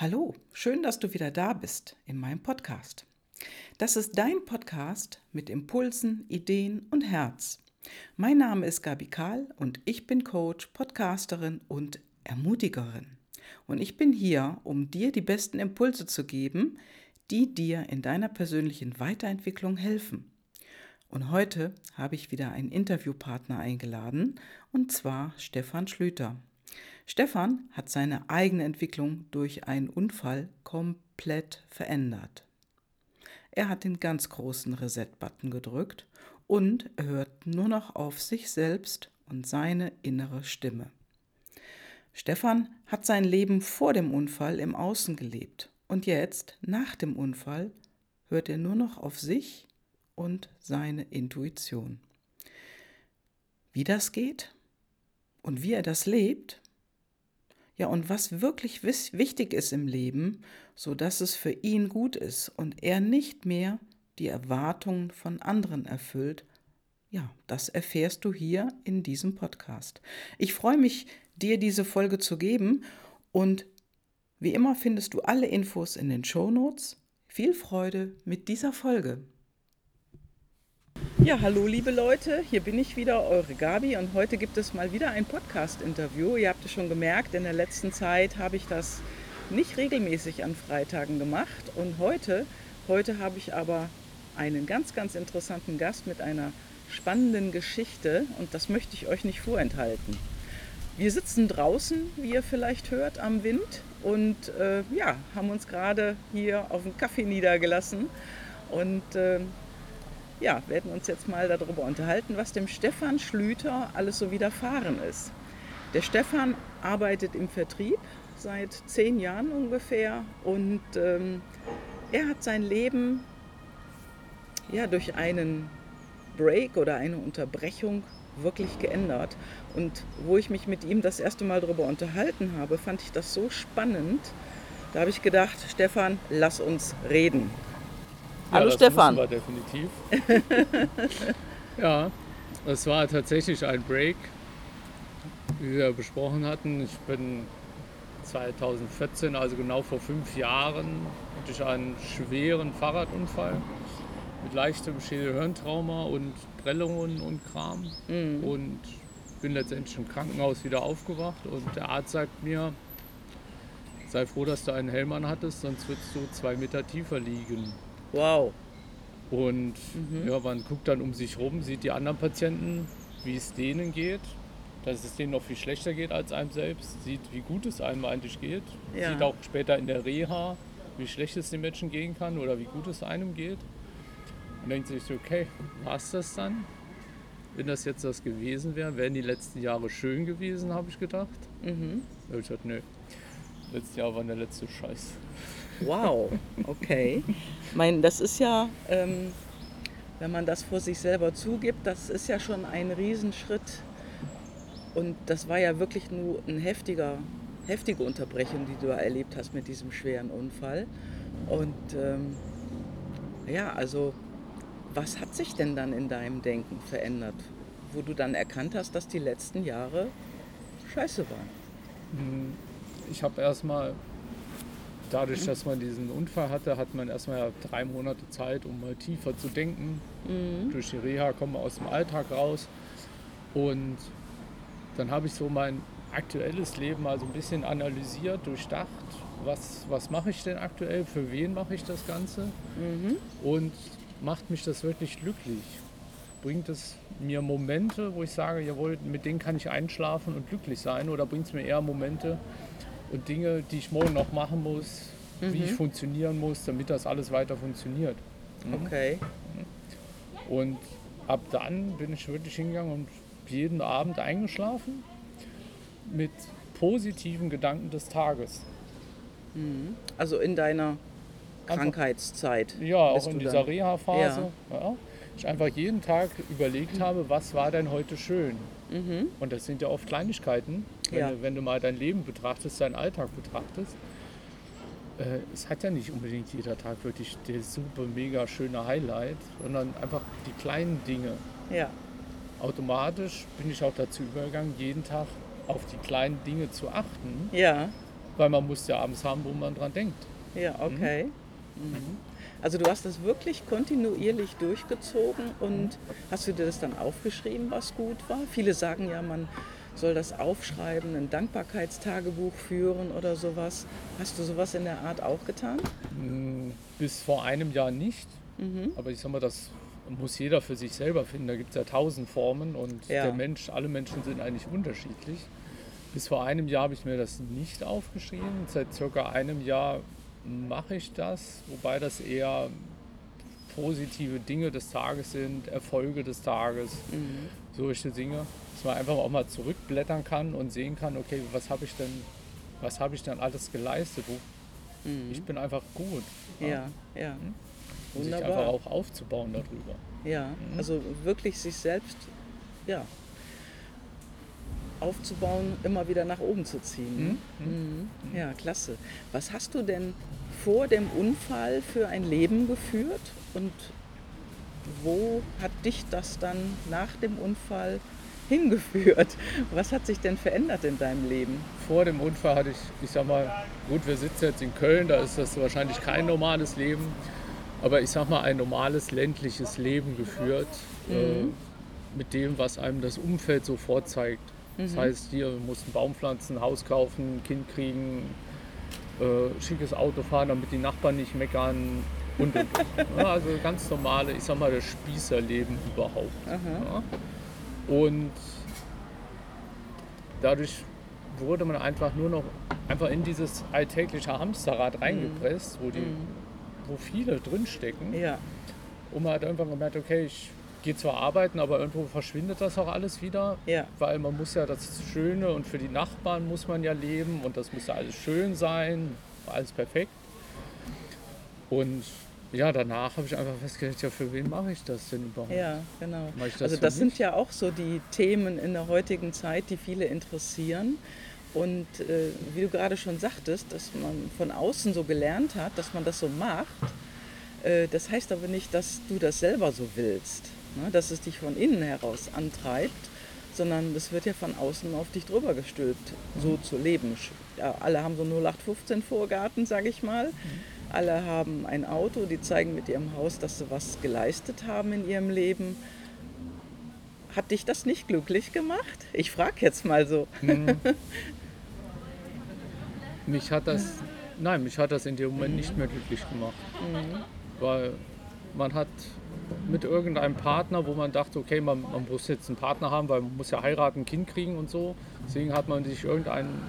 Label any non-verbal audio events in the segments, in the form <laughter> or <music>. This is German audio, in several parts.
Hallo, schön, dass du wieder da bist in meinem Podcast. Das ist dein Podcast mit Impulsen, Ideen und Herz. Mein Name ist Gabi Kahl und ich bin Coach, Podcasterin und Ermutigerin. Und ich bin hier, um dir die besten Impulse zu geben, die dir in deiner persönlichen Weiterentwicklung helfen. Und heute habe ich wieder einen Interviewpartner eingeladen, und zwar Stefan Schlüter. Stefan hat seine eigene Entwicklung durch einen Unfall komplett verändert. Er hat den ganz großen Reset-Button gedrückt und hört nur noch auf sich selbst und seine innere Stimme. Stefan hat sein Leben vor dem Unfall im Außen gelebt und jetzt, nach dem Unfall, hört er nur noch auf sich und seine Intuition. Wie das geht und wie er das lebt, ja, und was wirklich wichtig ist im Leben, so dass es für ihn gut ist und er nicht mehr die Erwartungen von anderen erfüllt, ja, das erfährst du hier in diesem Podcast. Ich freue mich, dir diese Folge zu geben und wie immer findest du alle Infos in den Show Notes. Viel Freude mit dieser Folge. Ja, hallo liebe Leute, hier bin ich wieder, eure Gabi. Und heute gibt es mal wieder ein Podcast-Interview. Ihr habt es schon gemerkt, in der letzten Zeit habe ich das nicht regelmäßig an Freitagen gemacht. Und heute, heute habe ich aber einen ganz, ganz interessanten Gast mit einer spannenden Geschichte. Und das möchte ich euch nicht vorenthalten. Wir sitzen draußen, wie ihr vielleicht hört, am Wind. Und äh, ja, haben uns gerade hier auf einen Kaffee niedergelassen. Und äh, ja, werden uns jetzt mal darüber unterhalten, was dem Stefan Schlüter alles so widerfahren ist. Der Stefan arbeitet im Vertrieb seit zehn Jahren ungefähr und ähm, er hat sein Leben ja, durch einen Break oder eine Unterbrechung wirklich geändert. Und wo ich mich mit ihm das erste Mal darüber unterhalten habe, fand ich das so spannend. Da habe ich gedacht, Stefan, lass uns reden. Hallo ja, Stefan. Das war definitiv. <laughs> ja, es war tatsächlich ein Break, wie wir besprochen hatten. Ich bin 2014, also genau vor fünf Jahren, hatte ich einen schweren Fahrradunfall mit leichtem Schädelhirntrauma und Prellungen und Kram. Mhm. Und bin letztendlich im Krankenhaus wieder aufgewacht und der Arzt sagt mir, sei froh, dass du einen Helm hattest, sonst würdest du zwei Meter tiefer liegen. Wow. Und mhm. ja, man guckt dann um sich rum, sieht die anderen Patienten, wie es denen geht, dass es denen noch viel schlechter geht als einem selbst, sieht, wie gut es einem eigentlich geht, ja. sieht auch später in der Reha, wie schlecht es den Menschen gehen kann oder wie gut es einem geht. Und denkt sich, okay, war es das dann? Wenn das jetzt das gewesen wäre, wären die letzten Jahre schön gewesen, habe ich gedacht. Mhm. Da habe ich gesagt, nö, letztes Jahr war der letzte Scheiß. Wow, okay. Ich meine, das ist ja, ähm, wenn man das vor sich selber zugibt, das ist ja schon ein Riesenschritt. Und das war ja wirklich nur ein heftiger, heftige Unterbrechung, die du erlebt hast mit diesem schweren Unfall. Und ähm, ja, also was hat sich denn dann in deinem Denken verändert, wo du dann erkannt hast, dass die letzten Jahre scheiße waren? Hm, ich habe erstmal dadurch, dass man diesen Unfall hatte, hat man erstmal drei Monate Zeit, um mal tiefer zu denken. Mhm. Durch die Reha kommen wir aus dem Alltag raus. Und dann habe ich so mein aktuelles Leben mal so ein bisschen analysiert, durchdacht, was, was mache ich denn aktuell, für wen mache ich das Ganze mhm. und macht mich das wirklich glücklich. Bringt es mir Momente, wo ich sage, jawohl, mit denen kann ich einschlafen und glücklich sein oder bringt es mir eher Momente, und Dinge, die ich morgen noch machen muss, mhm. wie ich mhm. funktionieren muss, damit das alles weiter funktioniert. Mhm. Okay. Und ab dann bin ich wirklich hingegangen und jeden Abend eingeschlafen mit positiven Gedanken des Tages. Mhm. Also in deiner Krankheitszeit. Ja, auch in dieser Reha-Phase. Ja. Ja, ich einfach jeden Tag überlegt habe, was war denn heute schön? Mhm. Und das sind ja oft Kleinigkeiten, wenn, ja. du, wenn, du, mal dein Leben betrachtest, deinen Alltag betrachtest. Äh, es hat ja nicht unbedingt jeder Tag wirklich der super, mega schöne Highlight, sondern einfach die kleinen Dinge. Ja. Automatisch bin ich auch dazu übergegangen, jeden Tag auf die kleinen Dinge zu achten. Ja. weil man muss ja abends haben, wo man dran denkt. Ja, okay. Mhm. Also du hast das wirklich kontinuierlich durchgezogen und hast du dir das dann aufgeschrieben, was gut war? Viele sagen ja, man soll das aufschreiben, ein Dankbarkeitstagebuch führen oder sowas. Hast du sowas in der Art auch getan? Mm, bis vor einem Jahr nicht. Mhm. Aber ich sag mal, das muss jeder für sich selber finden. Da gibt es ja tausend Formen und ja. der Mensch, alle Menschen sind eigentlich unterschiedlich. Bis vor einem Jahr habe ich mir das nicht aufgeschrieben. Seit circa einem Jahr mache ich das, wobei das eher positive Dinge des Tages sind, Erfolge des Tages, mhm. solche Dinge, dass man einfach auch mal zurückblättern kann und sehen kann, okay, was habe ich denn, was habe ich denn alles geleistet? Mhm. Ich bin einfach gut. Ja, ja. ja. Mhm. Und sich einfach auch aufzubauen darüber. Ja, mhm. also wirklich sich selbst, ja, aufzubauen, immer wieder nach oben zu ziehen. Mhm. Mhm. mhm. Ja, klasse. Was hast du denn vor dem Unfall für ein Leben geführt und wo hat dich das dann nach dem Unfall hingeführt? Was hat sich denn verändert in deinem Leben? Vor dem Unfall hatte ich, ich sag mal, gut, wir sitzen jetzt in Köln, da ist das wahrscheinlich kein normales Leben, aber ich sag mal, ein normales ländliches Leben geführt, mhm. äh, mit dem, was einem das Umfeld so vorzeigt. Das mhm. heißt, hier, mussten Baum pflanzen, Haus kaufen, Kind kriegen, äh, schickes Auto fahren, damit die Nachbarn nicht meckern und, und, <laughs> ja, also ganz normale, ich sag mal, das Spießerleben überhaupt. Ja. Und dadurch wurde man einfach nur noch einfach in dieses alltägliche Hamsterrad mhm. reingepresst, wo, die, mhm. wo viele drinstecken. Ja. Und man hat irgendwann gemerkt, okay, ich gehe zwar arbeiten, aber irgendwo verschwindet das auch alles wieder. Ja. Weil man muss ja das Schöne und für die Nachbarn muss man ja leben und das muss ja alles schön sein, alles perfekt. Und ja, danach habe ich einfach festgestellt, ja, für wen mache ich das denn überhaupt? Ja, genau. Das also das sind ja auch so die Themen in der heutigen Zeit, die viele interessieren. Und äh, wie du gerade schon sagtest, dass man von außen so gelernt hat, dass man das so macht, äh, das heißt aber nicht, dass du das selber so willst ne, dass es dich von innen heraus antreibt, sondern das wird ja von außen auf dich drüber gestülpt, so zu leben. Ja, alle haben so 0815 Vorgarten, sage ich mal. Mhm. Alle haben ein Auto, die zeigen mit ihrem Haus, dass sie was geleistet haben in ihrem Leben. Hat dich das nicht glücklich gemacht? Ich frage jetzt mal so. Mhm. <laughs> mich hat das, nein, mich hat das in dem Moment nicht mehr glücklich gemacht. Mhm. Weil man hat mit irgendeinem Partner, wo man dachte, okay, man, man, muss jetzt einen Partner haben, weil man muss ja heiraten, ein Kind kriegen und so. Deswegen hat man sich irgendeinen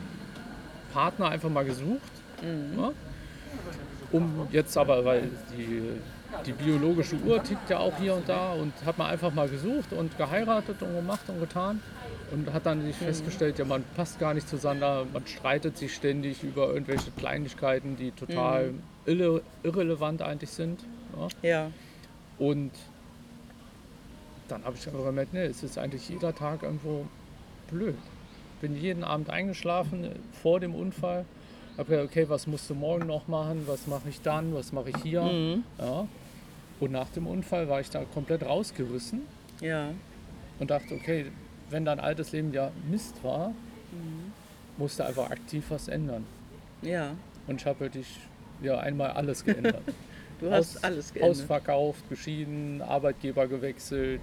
Partner einfach mal gesucht. Mhm. Ja? Um jetzt aber, weil die, die biologische Uhr tickt ja auch hier und da und hat man einfach mal gesucht und geheiratet und gemacht und getan und hat dann sich mhm. festgestellt, ja, man passt gar nicht zueinander, man streitet sich ständig über irgendwelche Kleinigkeiten, die total mhm. irre, irrelevant eigentlich sind. Ja. ja. Und dann habe ich aber gemerkt, nee, es ist eigentlich jeder Tag irgendwo blöd. Bin jeden Abend eingeschlafen vor dem Unfall. Habe gesagt, okay, was musst du morgen noch machen? Was mache ich dann? Was mache ich hier? Mhm. Ja. Und nach dem Unfall war ich da komplett rausgerissen. Ja. Und dachte, okay, wenn dein altes Leben ja Mist war, mhm. musst du einfach aktiv was ändern. Ja. Und ich habe wirklich ja, einmal alles geändert. <laughs> Du hast Haus, alles geändert. Haus verkauft, geschieden, Arbeitgeber gewechselt.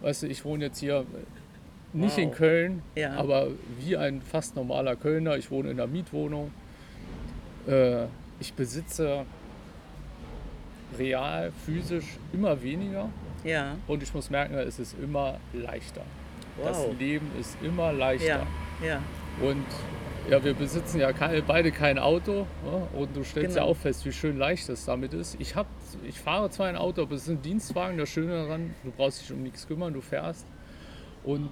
Weißt du, ich wohne jetzt hier nicht wow. in Köln, ja. aber wie ein fast normaler Kölner. Ich wohne in einer Mietwohnung. Äh, ich besitze real, physisch immer weniger. Ja. Und ich muss merken, es ist immer leichter. Wow. Das Leben ist immer leichter. Ja. ja. Und ja, wir besitzen ja keine, beide kein Auto ja, und du stellst genau. ja auch fest, wie schön leicht das damit ist. Ich, hab, ich fahre zwar ein Auto, aber es ist ein Dienstwagen. Das Schöne daran, du brauchst dich um nichts kümmern, du fährst. Und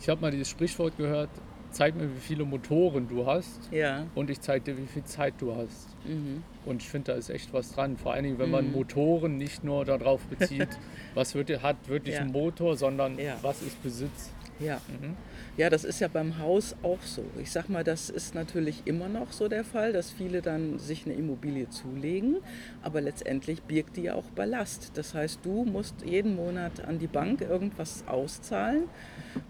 ich habe mal dieses Sprichwort gehört, zeig mir, wie viele Motoren du hast ja. und ich zeige dir, wie viel Zeit du hast. Mhm. Und ich finde, da ist echt was dran. Vor allen Dingen, wenn man mhm. Motoren nicht nur darauf bezieht, <laughs> was wird, hat wirklich ja. einen Motor, sondern ja. was ist Besitz. Ja. Mhm. Ja, das ist ja beim Haus auch so. Ich sag mal, das ist natürlich immer noch so der Fall, dass viele dann sich eine Immobilie zulegen, aber letztendlich birgt die ja auch Ballast. Das heißt, du musst jeden Monat an die Bank irgendwas auszahlen,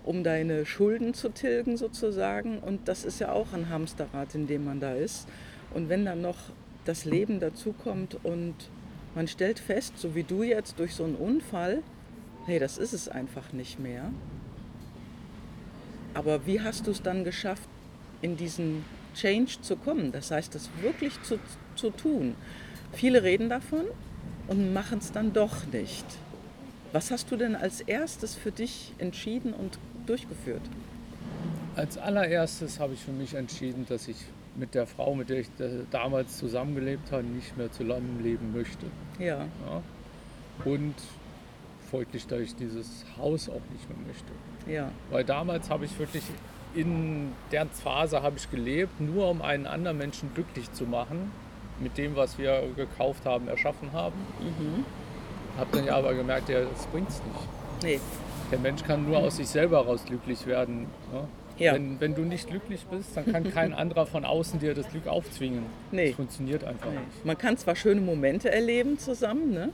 um deine Schulden zu tilgen sozusagen und das ist ja auch ein Hamsterrad, in dem man da ist. Und wenn dann noch das Leben dazukommt und man stellt fest, so wie du jetzt durch so einen Unfall, hey, das ist es einfach nicht mehr. Aber wie hast du es dann geschafft, in diesen Change zu kommen? Das heißt, das wirklich zu, zu tun. Viele reden davon und machen es dann doch nicht. Was hast du denn als erstes für dich entschieden und durchgeführt? Als allererstes habe ich für mich entschieden, dass ich mit der Frau, mit der ich damals zusammengelebt habe, nicht mehr zusammen leben möchte. Ja. ja. Und folglich, dass ich dieses Haus auch nicht mehr möchte. Ja. Weil damals habe ich wirklich in der Phase habe ich gelebt, nur um einen anderen Menschen glücklich zu machen, mit dem, was wir gekauft haben, erschaffen haben. Mhm. Habe dann ja aber gemerkt, ja, das bringt es nicht. Nee. Der Mensch kann nur aus sich selber heraus glücklich werden. Ne? Ja. Wenn, wenn, du nicht glücklich bist, dann kann kein <laughs> anderer von außen dir das Glück aufzwingen. Nee. Das funktioniert einfach nee. nicht. Man kann zwar schöne Momente erleben zusammen, ne?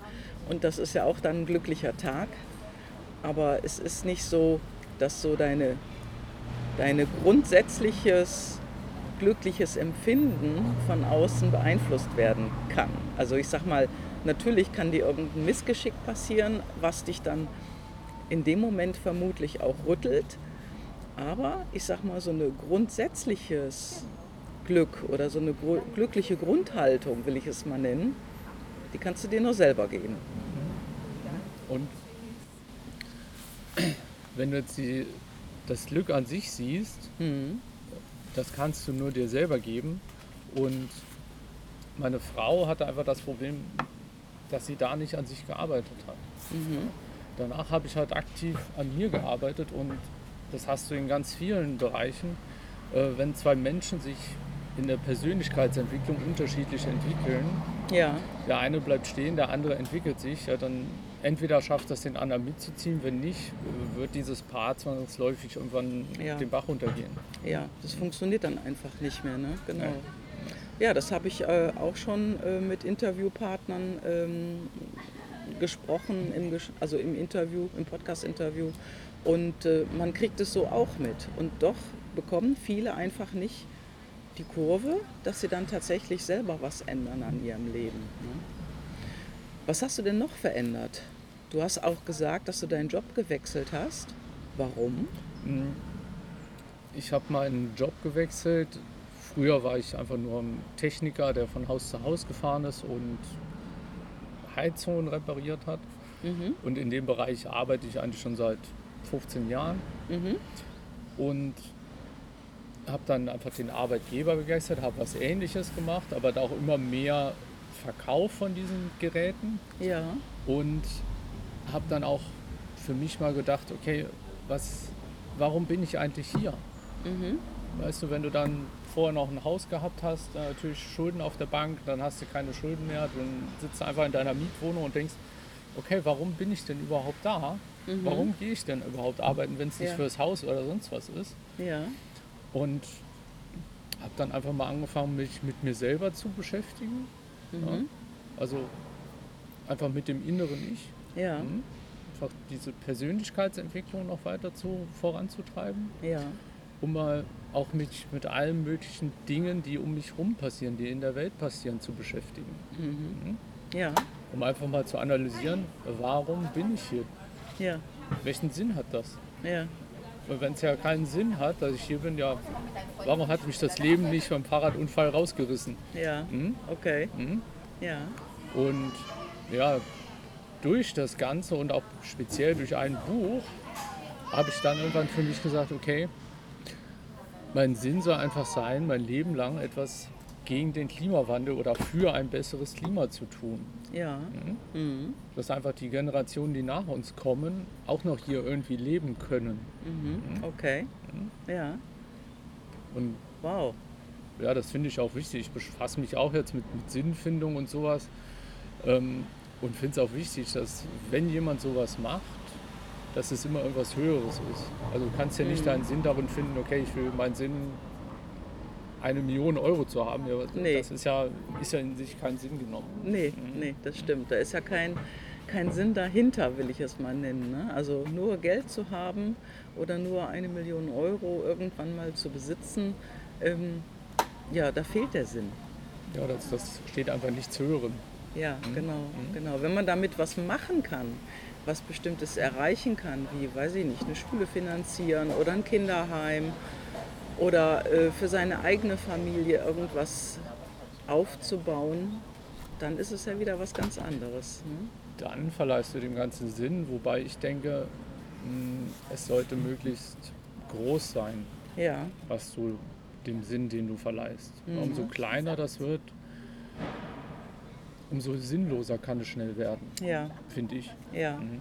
und das ist ja auch dann ein glücklicher Tag, aber es ist nicht so, dass so deine, deine grundsätzliches glückliches Empfinden von außen beeinflusst werden kann. Also ich sag mal, natürlich kann dir irgendein Missgeschick passieren, was dich dann in dem Moment vermutlich auch rüttelt. Aber ich sag mal, so ein grundsätzliches Glück oder so eine glückliche Grundhaltung, will ich es mal nennen, die kannst du dir nur selber geben. Und wenn du jetzt die, das Glück an sich siehst, mhm. das kannst du nur dir selber geben. Und meine Frau hatte einfach das Problem, dass sie da nicht an sich gearbeitet hat. Mhm. Danach habe ich halt aktiv an mir gearbeitet und das hast du in ganz vielen Bereichen. Äh, wenn zwei Menschen sich in der Persönlichkeitsentwicklung unterschiedlich entwickeln, ja. der eine bleibt stehen, der andere entwickelt sich, ja, dann entweder schafft es den anderen mitzuziehen, wenn nicht, äh, wird dieses Paar zwangsläufig irgendwann ja. den Bach runtergehen. Ja, das funktioniert dann einfach nicht mehr, ne? Genau. Ja. Ja, das habe ich äh, auch schon äh, mit Interviewpartnern ähm, gesprochen, im, also im Interview, im Podcast-Interview. Und äh, man kriegt es so auch mit. Und doch bekommen viele einfach nicht die Kurve, dass sie dann tatsächlich selber was ändern an ihrem Leben. Ne? Was hast du denn noch verändert? Du hast auch gesagt, dass du deinen Job gewechselt hast. Warum? Hm. Ich habe meinen Job gewechselt. Früher war ich einfach nur ein Techniker, der von Haus zu Haus gefahren ist und Heizungen repariert hat. Mhm. Und in dem Bereich arbeite ich eigentlich schon seit 15 Jahren. Mhm. Und habe dann einfach den Arbeitgeber begeistert, habe was Ähnliches gemacht, aber da auch immer mehr Verkauf von diesen Geräten. Ja. Und habe dann auch für mich mal gedacht, okay, was, warum bin ich eigentlich hier? Mhm. Weißt du, wenn du dann vorher noch ein Haus gehabt hast, natürlich Schulden auf der Bank, dann hast du keine Schulden mehr, dann sitzt du einfach in deiner Mietwohnung und denkst, okay, warum bin ich denn überhaupt da? Mhm. Warum gehe ich denn überhaupt arbeiten, wenn es nicht ja. fürs Haus oder sonst was ist? Ja. Und habe dann einfach mal angefangen, mich mit mir selber zu beschäftigen. Mhm. Ja? Also einfach mit dem inneren Ich. Ja. Mhm. Einfach diese Persönlichkeitsentwicklung noch weiter zu, voranzutreiben. Ja. Um mal auch mich mit allen möglichen Dingen, die um mich herum passieren, die in der Welt passieren, zu beschäftigen. Mhm. mhm. Ja. Um einfach mal zu analysieren, warum bin ich hier? Ja. Welchen Sinn hat das? Ja. Und wenn es ja keinen Sinn hat, dass ich hier bin, ja, warum hat mich das Leben nicht beim Fahrradunfall rausgerissen? Ja. Hm? Okay. Hm? Ja. Und ja, durch das Ganze und auch speziell durch ein Buch habe ich dann irgendwann für mich gesagt, okay, mein Sinn soll einfach sein, mein Leben lang etwas gegen den Klimawandel oder für ein besseres Klima zu tun. Ja. Mhm. Mhm. Dass einfach die Generationen, die nach uns kommen, auch noch hier irgendwie leben können. Mhm. mhm. Okay. Mhm. Ja. Und wow. Ja, das finde ich auch wichtig. Ich befasse mich auch jetzt mit, mit Sinnfindung und sowas. Ähm, und finde es auch wichtig, dass wenn jemand sowas macht, dass es immer irgendwas Höheres ist. Also du kannst ja nicht mhm. deinen Sinn darin finden, okay, ich will meinen Sinn eine Million Euro zu haben. Nee. Das ist ja, ist ja in sich keinen Sinn genommen. Nee, mhm. nee, das stimmt. Da ist ja kein, kein Sinn dahinter, will ich es mal nennen. Ne? Also nur Geld zu haben oder nur eine Million Euro irgendwann mal zu besitzen, ähm, ja, da fehlt der Sinn. Ja, das, das steht einfach nicht zu hören. Ja, mhm. genau, mhm. genau. Wenn man damit was machen kann, was Bestimmtes erreichen kann, wie, weiß ich nicht, eine Schule finanzieren oder ein Kinderheim oder äh, für seine eigene Familie irgendwas aufzubauen, dann ist es ja wieder was ganz anderes. Ne? Dann verleihst du dem Ganzen Sinn, wobei ich denke, mh, hm, es sollte möglichst groß sein, ja. was du dem Sinn, den du verleihst. Mhm. Umso kleiner das wird, umso sinnloser kann es schnell werden, ja. finde ich. Ja. Mhm.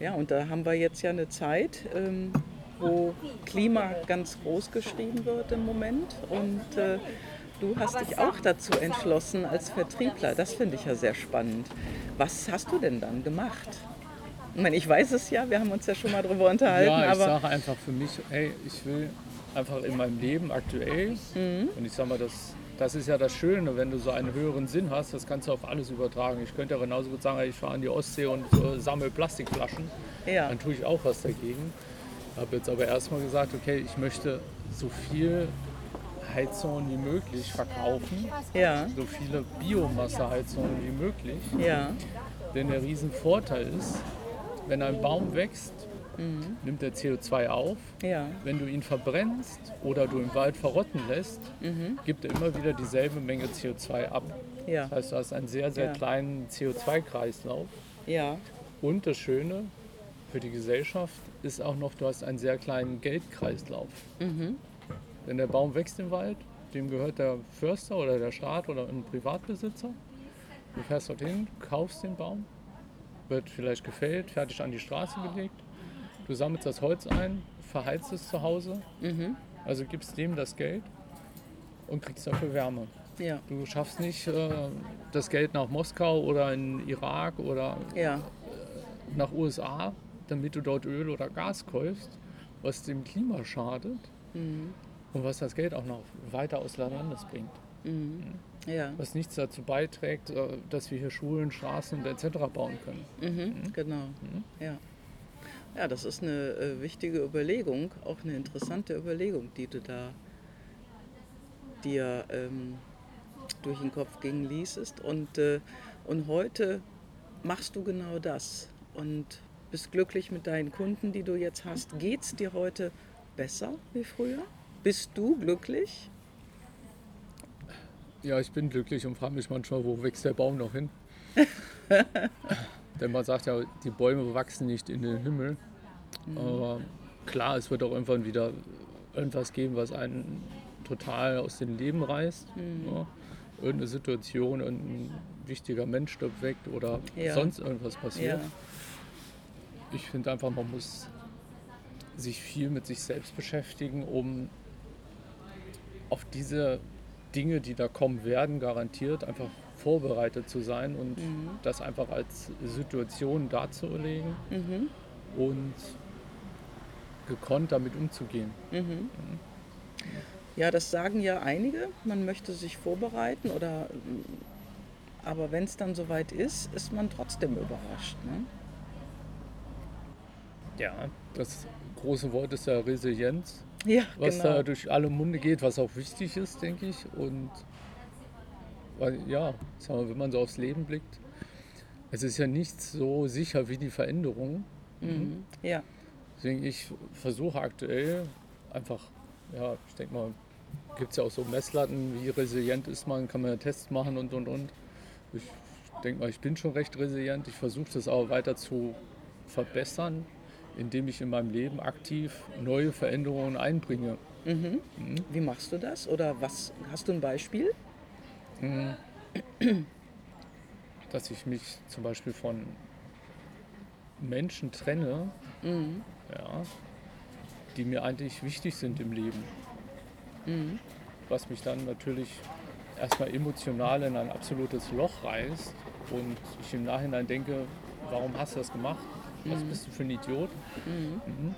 ja, und da haben wir jetzt ja eine Zeit, ähm, wo Klima ganz groß geschrieben wird im Moment. Und äh, du hast dich auch dazu entschlossen als Vertriebler. Das finde ich ja sehr spannend. Was hast du denn dann gemacht? Ich meine, ich weiß es ja, wir haben uns ja schon mal darüber unterhalten. Ja, ich sage einfach für mich, hey, ich will einfach in meinem Leben aktuell, mhm. und ich sage mal, das das ist ja das Schöne, wenn du so einen höheren Sinn hast, das kannst du auf alles übertragen. Ich könnte ja genauso gut sagen, ich fahre an die Ostsee und äh, sammle Plastikflaschen. Ja. Dann tue ich auch was dagegen. Ich habe jetzt aber erstmal gesagt, okay, ich möchte so viel Heizungen wie möglich verkaufen. Ja. So viele Biomasseheizungen wie möglich. Ja. Denn der Riesenvorteil ist, wenn ein Baum wächst, mhm. nimmt er CO2 auf. Ja. Wenn du ihn verbrennst oder du im Wald verrotten lässt, mhm. gibt er immer wieder dieselbe Menge CO2 ab. Ja. Das heißt, du hast einen sehr, sehr ja. kleinen CO2-Kreislauf. Ja. Und das Schöne für die Gesellschaft ist auch noch, du hast einen sehr kleinen Geldkreislauf. Mhm. Wenn der Baum wächst im Wald, dem gehört der Förster oder der Staat oder ein Privatbesitzer. Du fährst dorthin, kaufst den Baum, wird vielleicht gefällt, fertig an die Straße gelegt Du sammelst das Holz ein, verheizt es zu Hause, mhm. also gibst dem das Geld und kriegst dafür Wärme. Ja. Du schaffst nicht äh, das Geld nach Moskau oder in Irak oder ja. nach USA, damit du dort Öl oder Gas kaufst, was dem Klima schadet mhm. und was das Geld auch noch weiter aus Landes bringt. Mhm. Ja. Was nichts dazu beiträgt, äh, dass wir hier Schulen, Straßen etc. bauen können. Mhm. mhm. Genau. Mhm. Ja. Ja, das ist eine äh, wichtige Überlegung, auch eine interessante Überlegung, die du da dir ähm, durch den Kopf gehen ließest. Und, äh, und heute machst du genau das und bist glücklich mit deinen Kunden, die du jetzt hast. Geht es dir heute besser wie früher? Bist du glücklich? Ja, ich bin glücklich und frage mich manchmal, wo wächst der Baum noch hin? <laughs> Denn man sagt ja, die Bäume wachsen nicht in den Himmel. Mhm. Aber klar, es wird auch irgendwann wieder irgendwas geben, was einen total aus dem Leben reißt. Mhm. Ja. Irgendeine Situation, irgendein wichtiger Mensch stirbt weg oder ja. sonst irgendwas passiert. Ja. Ich finde einfach, man muss sich viel mit sich selbst beschäftigen, um auf diese Dinge, die da kommen werden, garantiert einfach vorbereitet zu sein und mhm. das einfach als Situation darzulegen mhm. und gekonnt damit umzugehen. Mhm. Ja, das sagen ja einige. Man möchte sich vorbereiten oder aber wenn es dann soweit ist, ist man trotzdem überrascht. Ne? Ja, das große Wort ist ja Resilienz. Ja, was genau. da durch alle Munde geht, was auch wichtig ist, denke ich. Und weil, ja, mal, wenn man so aufs Leben blickt, es ist ja nicht so sicher wie die Veränderung. Mhm. Ja. Deswegen ich versuche aktuell einfach, ja, ich denke mal, gibt es ja auch so Messlatten, wie resilient ist man, kann man ja Tests machen und und und. Ich denke mal, ich bin schon recht resilient. Ich versuche das aber weiter zu verbessern, indem ich in meinem Leben aktiv neue Veränderungen einbringe. Mhm. Mhm. Wie machst du das? Oder was hast du ein Beispiel? Mhm. Dass ich mich zum Beispiel von Menschen trenne, mhm. ja, die mir eigentlich wichtig sind im Leben. Mhm. Was mich dann natürlich erstmal emotional in ein absolutes Loch reißt und ich im Nachhinein denke, warum hast du das gemacht? Was mhm. bist du für ein Idiot? Mhm. mhm.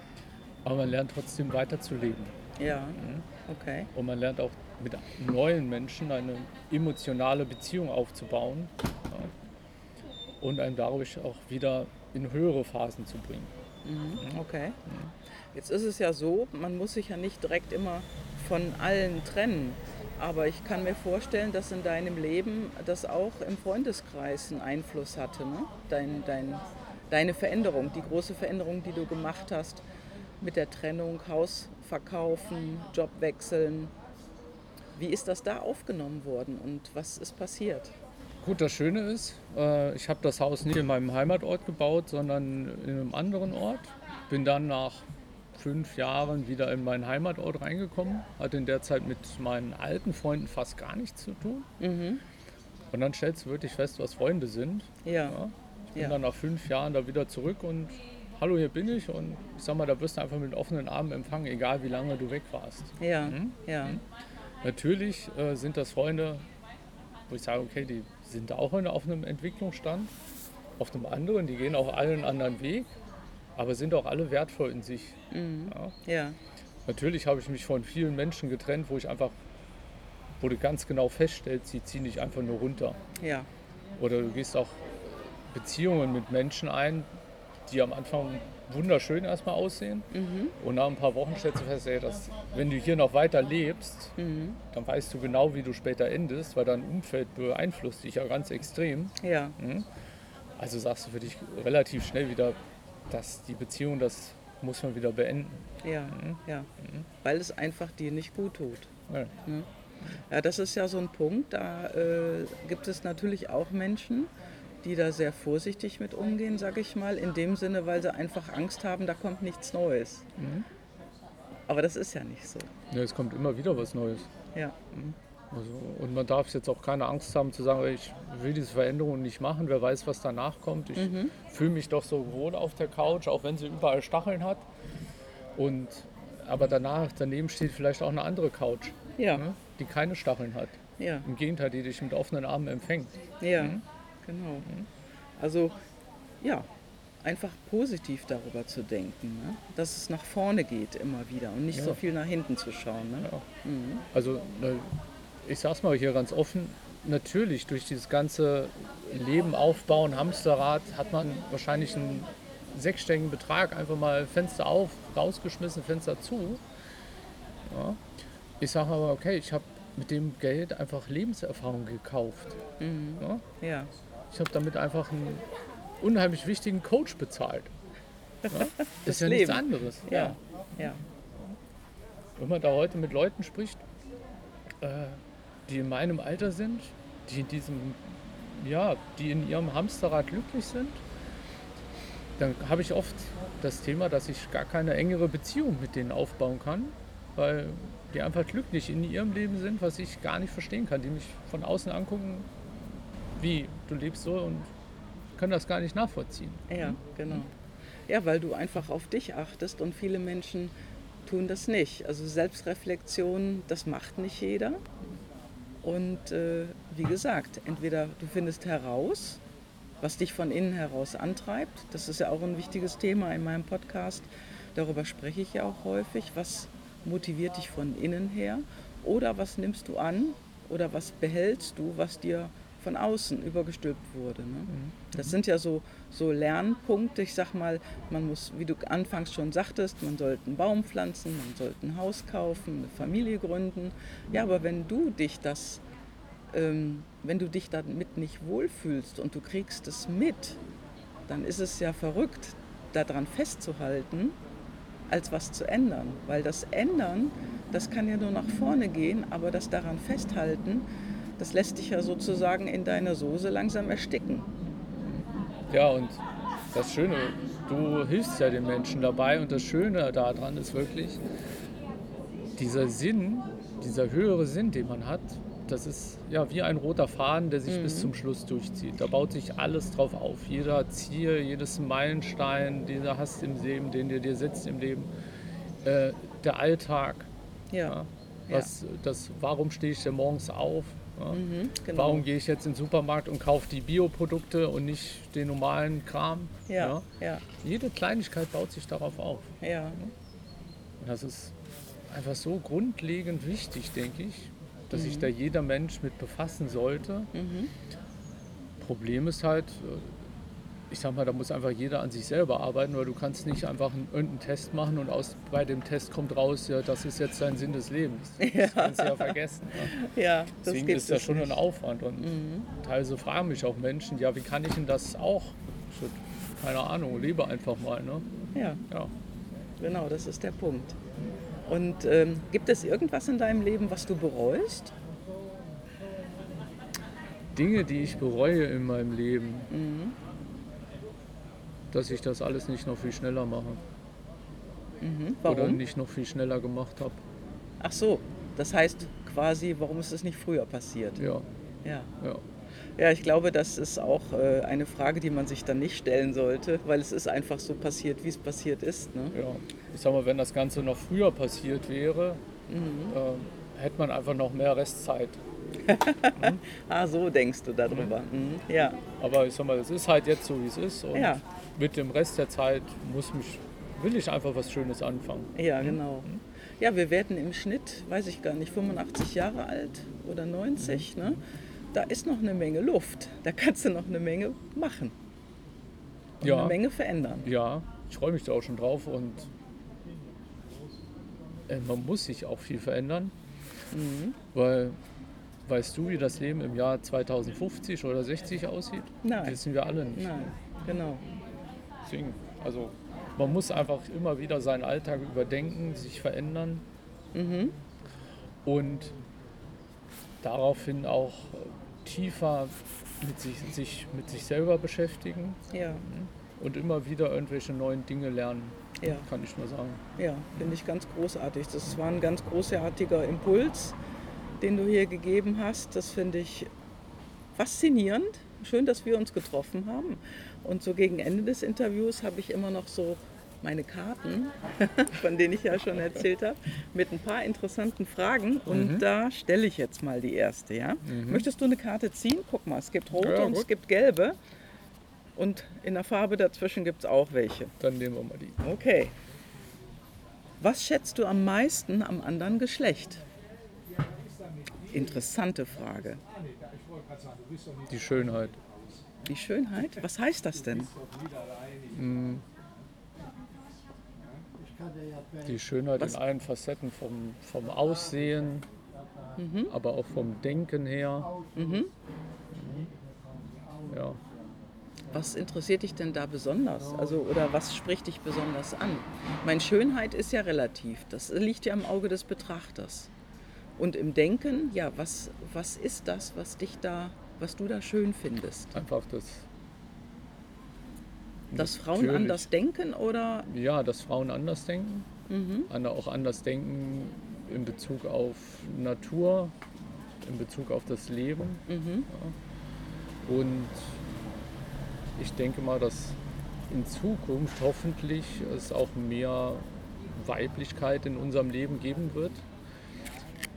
Aber man lernt trotzdem weiterzuleben. Ja, mhm. okay. Und man lernt auch mit neuen Menschen eine emotionale Beziehung aufzubauen. Ja. und einem dadurch auch wieder in höhere Phasen zu bringen. Mhm. Okay. Jetzt ist es ja so, man muss sich ja nicht direkt immer von allen trennen. Aber ich kann mir vorstellen, dass in deinem Leben das auch im Freundeskreis einen Einfluss hatte. Ne? Dein, dein, deine Veränderung, die große Veränderung, die du gemacht hast mit der Trennung, Haus verkaufen, Job wechseln. Wie ist das da aufgenommen worden und was ist passiert? Gut, das Schöne ist, äh, ich habe das Haus nicht in meinem Heimatort gebaut, sondern in einem anderen Ort. Bin dann nach fünf Jahren wieder in meinen Heimatort reingekommen, hatte in der Zeit mit meinen alten Freunden fast gar nichts zu tun. Mhm. Und dann stellst du wirklich fest, was Freunde sind. Ja. Ja. Bin Ja. dann nach fünf Jahren da wieder zurück und hallo, hier bin ich. Und ich sag mal, da wirst du einfach mit offenen Armen empfangen, egal wie lange du weg warst. Ja, Mhm. ja, Natürlich äh, sind das Freunde, wo ich sage, okay, die sind auch in, auf einem Entwicklungsstand, auf einem anderen, die gehen auch alle einen anderen Weg, aber sind auch alle wertvoll in sich. Mhm. Ja. ja, Natürlich habe ich mich von vielen Menschen getrennt, wo ich einfach, wo du ganz genau feststellst, sie ziehen dich einfach nur runter. ja, Oder du gehst auch Beziehungen mit Menschen ein, die am Anfang wunderschön erstmal aussehen. Mhm. Und nach ein paar Wochen stellst du fest, ey, dass, wenn du hier noch weiter lebst, Mhm. dann weißt du genau, wie du später endest, weil dein Umfeld beeinflusst dich ja ganz extrem. ja, Mhm. Also sagst du für dich relativ schnell wieder, dass die Beziehung, das muss man wieder beenden. ja, ja, weil es einfach dir nicht gut tut. Ja. Ja, das ist ja so ein Punkt. Da äh, gibt es natürlich auch Menschen, die da sehr vorsichtig mit umgehen, sag ich mal, in dem Sinne, weil sie einfach Angst haben, da kommt nichts Neues. Mhm. Aber das ist ja nicht so. Ja, es kommt immer wieder was Neues. Ja, Also, und man darf jetzt auch keine Angst haben zu sagen, ich will diese Veränderung nicht machen, wer weiß, was danach kommt. Ich fühle mich doch so wohl auf der Couch, auch wenn sie überall Stacheln hat. Und, aber danach, daneben steht vielleicht auch eine andere Couch, ja, ne, die keine Stacheln hat. ja, Im Gegenteil, die dich mit offenen Armen empfängt. ja, genau. Also ja, einfach positiv darüber zu denken, ne? dass es nach vorne geht immer wieder und nicht Ja. so viel nach hinten zu schauen. Ne? Ja. Also ne, ich sag's mal hier ganz offen, natürlich durch dieses ganze Leben aufbauen, Hamsterrad, hat man wahrscheinlich einen sechsstelligen Betrag einfach mal Fenster auf, rausgeschmissen, Fenster zu. Ja. Ich sage aber, okay, ich habe mit dem Geld einfach Lebenserfahrung gekauft. Mhm. Ja. Ja, Ich habe damit einfach einen unheimlich wichtigen Coach bezahlt. <laughs> Ja. Das, ist ja nichts Leben. anderes. ja, ja, Wenn man da heute mit Leuten spricht, äh, die in meinem Alter sind, die in diesem, ja, die in ihrem Hamsterrad glücklich sind, dann habe ich oft das Thema, dass ich gar keine engere Beziehung mit denen aufbauen kann, weil die einfach glücklich in ihrem Leben sind, was ich gar nicht verstehen kann, die mich von außen angucken, wie du lebst so und können das gar nicht nachvollziehen. Ja, genau. Ja, weil du einfach auf dich achtest und viele Menschen tun das nicht. Also Selbstreflexion, das macht nicht jeder. Und äh, wie gesagt, entweder du findest heraus, was dich von innen heraus antreibt. Das ist ja auch ein wichtiges Thema in meinem Podcast. Darüber spreche ich ja auch häufig. Was motiviert dich von innen her? Oder was nimmst du an? Oder was behältst du, was dir von außen übergestülpt wurde? Ne? Das sind ja so, so Lernpunkte. Ich sag mal, man muss, wie du anfangs schon sagtest, man sollte einen Baum pflanzen, man sollte ein Haus kaufen, eine Familie gründen. Ja, aber wenn du dich das ähm, wenn du dich damit nicht wohlfühlst und du kriegst es mit, dann ist es ja verrückt, daran festzuhalten, als was zu ändern. Weil das Ändern, das kann ja nur nach vorne gehen, aber das daran festhalten, das lässt dich ja sozusagen in deiner Soße langsam ersticken. Ja, und das Schöne, du hilfst ja den Menschen dabei und das Schöne daran ist wirklich, dieser Sinn, dieser höhere Sinn, den man hat, das ist ja wie ein roter Faden, der sich bis zum Schluss durchzieht. Da baut sich alles drauf auf. Jeder Ziel, jedes Meilenstein, den du hast im Leben, den du dir setzt im Leben, äh, der Alltag. Ja, Ja, was, das, warum stehe ich denn morgens auf? Ja? mhm, genau. Warum gehe ich jetzt in den Supermarkt und kaufe die Bioprodukte und nicht den normalen Kram? Ja, ja, Jede Kleinigkeit baut sich darauf auf. ja, Und das ist einfach so grundlegend wichtig, denke ich, dass sich da jeder Mensch mit befassen sollte. mhm, Problem ist halt, äh, ich sag mal, da muss einfach jeder an sich selber arbeiten, weil du kannst nicht einfach einen, irgendeinen Test machen und aus, bei dem Test kommt raus, ja, das ist jetzt dein Sinn des Lebens. Das Ja. kannst du ja vergessen. Ja. <laughs> Ja, das Deswegen ist das schon ein nicht. Aufwand. Und Mhm. teilweise fragen mich auch Menschen, ja, wie kann ich denn das auch? Keine Ahnung, lebe einfach mal. Ne? Ja, Ja. genau, das ist der Punkt. Und ähm, gibt es irgendwas in deinem Leben, was du bereust? Dinge, die ich bereue in meinem Leben, Mhm. Dass ich das alles nicht noch viel schneller mache. Mhm. Oder Warum? nicht noch viel schneller gemacht habe. Ach so, das heißt quasi, warum ist es nicht früher passiert? Ja, Ja. ja. Ja, ich glaube, das ist auch äh, eine Frage, die man sich dann nicht stellen sollte, weil es ist einfach so passiert, wie es passiert ist. Ne? Ja, ich sag mal, wenn das Ganze noch früher passiert wäre, Mhm. äh, hätte man einfach noch mehr Restzeit. <laughs> Ah, so denkst du darüber. Mhm. Ja, Aber ich sag mal, es ist halt jetzt so, wie es ist. Und Ja. mit dem Rest der Zeit muss mich, will ich einfach was Schönes anfangen. ja, genau. Ja, wir werden im Schnitt, weiß ich gar nicht, 85 Jahre alt oder 90. Ne? Da ist noch eine Menge Luft. Da kannst du noch eine Menge machen. Und Ja. eine Menge verändern. Ja, ich freue mich da auch schon drauf und äh, man muss sich auch viel verändern, Mhm. weil weißt du, wie das Leben im Jahr 2050 oder 60 aussieht? Nein. Das wissen wir alle nicht. Nein, genau. Deswegen, also man muss einfach immer wieder seinen Alltag überdenken, sich verändern Mhm. und daraufhin auch tiefer mit sich, sich, mit sich selber beschäftigen Ja, und immer wieder irgendwelche neuen Dinge lernen, ja. kann ich nur sagen. Ja, finde ich ganz großartig. Das war ein ganz großartiger Impuls, den du hier gegeben hast. Das finde ich faszinierend. Schön, dass wir uns getroffen haben. Und so gegen Ende des Interviews habe ich immer noch so meine Karten, <laughs> von denen ich ja schon erzählt habe, mit ein paar interessanten Fragen. Und Mhm. da stelle ich jetzt mal die erste. Ja? Möchtest du eine Karte ziehen? Guck mal, es gibt rote Ja, und es gibt gelbe. Und in der Farbe dazwischen gibt es auch welche. Dann nehmen wir mal die. Okay. Was schätzt du am meisten am anderen Geschlecht? Interessante Frage. Die Schönheit. Die Schönheit? Was heißt das denn? Die Schönheit Was- in allen Facetten, vom, vom Aussehen, aber auch vom Denken her. Mhm. Ja. Was interessiert dich denn da besonders? Also, oder was spricht dich besonders an? Meine Schönheit ist ja relativ. Das liegt ja im Auge des Betrachters. Und im Denken, ja, was, was ist das, was dich da, was du da schön findest? Einfach das. Dass Frauen Natürlich. anders denken oder? Ja, dass Frauen anders denken. Mhm. Auch anders denken in Bezug auf Natur, in Bezug auf das Leben. Mhm. Und ich denke mal, dass in Zukunft hoffentlich es auch mehr Weiblichkeit in unserem Leben geben wird.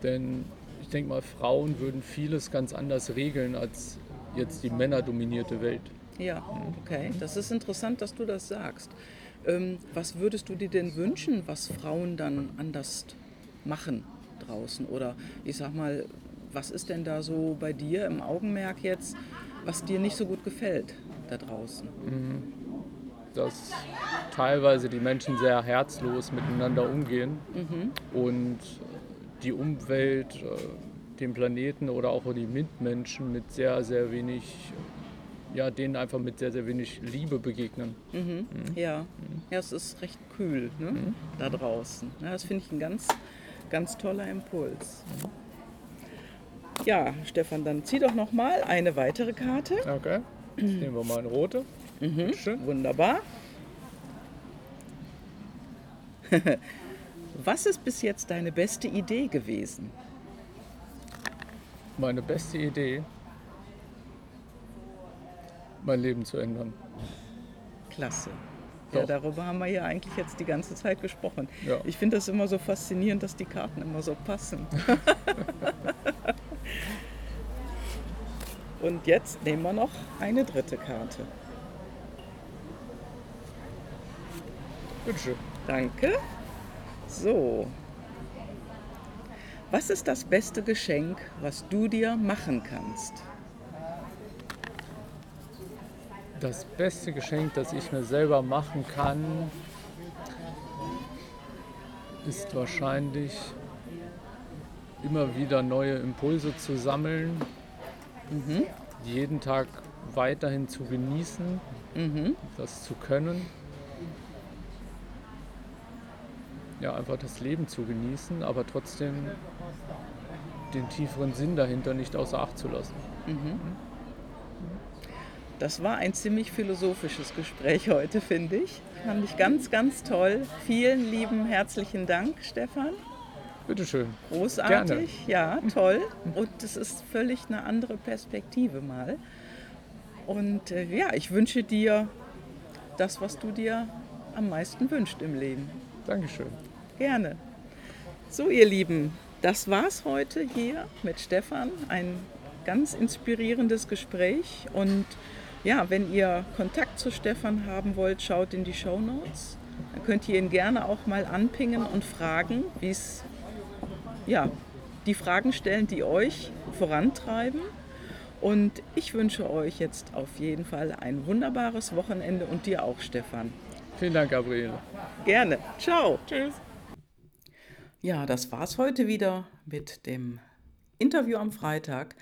Denn ich denke mal, Frauen würden vieles ganz anders regeln als jetzt die männerdominierte Welt. Ja, okay. Das ist interessant, dass du das sagst. Ähm, was würdest du dir denn wünschen, was Frauen dann anders machen draußen? Oder ich sag mal, was ist denn da so bei dir im Augenmerk jetzt, was dir nicht so gut gefällt da draußen? Dass teilweise die Menschen sehr herzlos miteinander umgehen und die Umwelt, äh, den Planeten oder auch die Mitmenschen mit sehr, sehr wenig, ja, denen einfach mit sehr, sehr wenig Liebe begegnen. Mhm. Ja. ja, es ist recht kühl ne? da draußen. Ja, das finde ich ein ganz, ganz toller Impuls. Ja, Stefan, dann zieh doch noch mal eine weitere Karte. Okay, jetzt nehmen wir mal eine rote. Schön. Wunderbar. <laughs> Was ist bis jetzt deine beste Idee gewesen? Meine beste Idee, mein Leben zu ändern. Klasse. Ja, darüber haben wir ja eigentlich jetzt die ganze Zeit gesprochen. Ja. Ich finde das immer so faszinierend, dass die Karten immer so passen. <laughs> Und jetzt nehmen wir noch eine dritte Karte. Bitteschön. Danke. So. Was ist das beste Geschenk, was du dir machen kannst? Das beste Geschenk, das ich mir selber machen kann, ist wahrscheinlich immer wieder neue Impulse zu sammeln, mhm. jeden Tag weiterhin zu genießen, mhm. das zu können. Ja, einfach das Leben zu genießen, aber trotzdem den tieferen Sinn dahinter nicht außer Acht zu lassen. Mhm. Das war ein ziemlich philosophisches Gespräch heute, finde ich. Fand ich ganz, ganz toll. Vielen lieben herzlichen Dank, Stefan. Bitteschön. Großartig, Gerne. ja, <laughs> toll. Und es ist völlig eine andere Perspektive mal. Und äh, ja, ich wünsche dir das, was du dir am meisten wünscht im Leben. Dankeschön. Gerne. So, ihr Lieben, das war's heute hier mit Stefan. Ein ganz inspirierendes Gespräch. Und ja, wenn ihr Kontakt zu Stefan haben wollt, schaut in die Show Notes. Dann könnt ihr ihn gerne auch mal anpingen und fragen, wie es, ja, die Fragen stellen, die euch vorantreiben. Und ich wünsche euch jetzt auf jeden Fall ein wunderbares Wochenende und dir auch, Stefan. Vielen Dank, Gabriele. Gerne. Ciao. Tschüss. Ja, das war's heute wieder mit dem Interview am Freitag.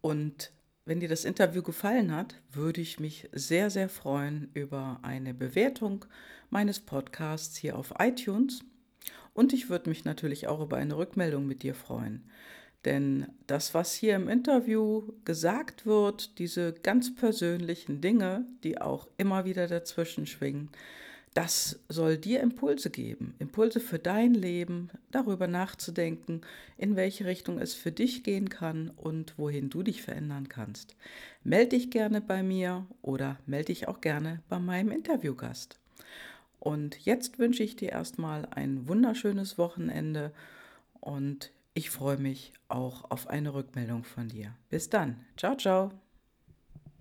Und wenn dir das Interview gefallen hat, würde ich mich sehr, sehr freuen über eine Bewertung meines Podcasts hier auf iTunes. Und ich würde mich natürlich auch über eine Rückmeldung mit dir freuen. Denn das, was hier im Interview gesagt wird, diese ganz persönlichen Dinge, die auch immer wieder dazwischen schwingen, das soll dir Impulse geben, Impulse für dein Leben, darüber nachzudenken, in welche Richtung es für dich gehen kann und wohin du dich verändern kannst. Melde dich gerne bei mir oder melde dich auch gerne bei meinem Interviewgast. Und jetzt wünsche ich dir erstmal ein wunderschönes Wochenende und ich freue mich auch auf eine Rückmeldung von dir. Bis dann. Ciao, ciao.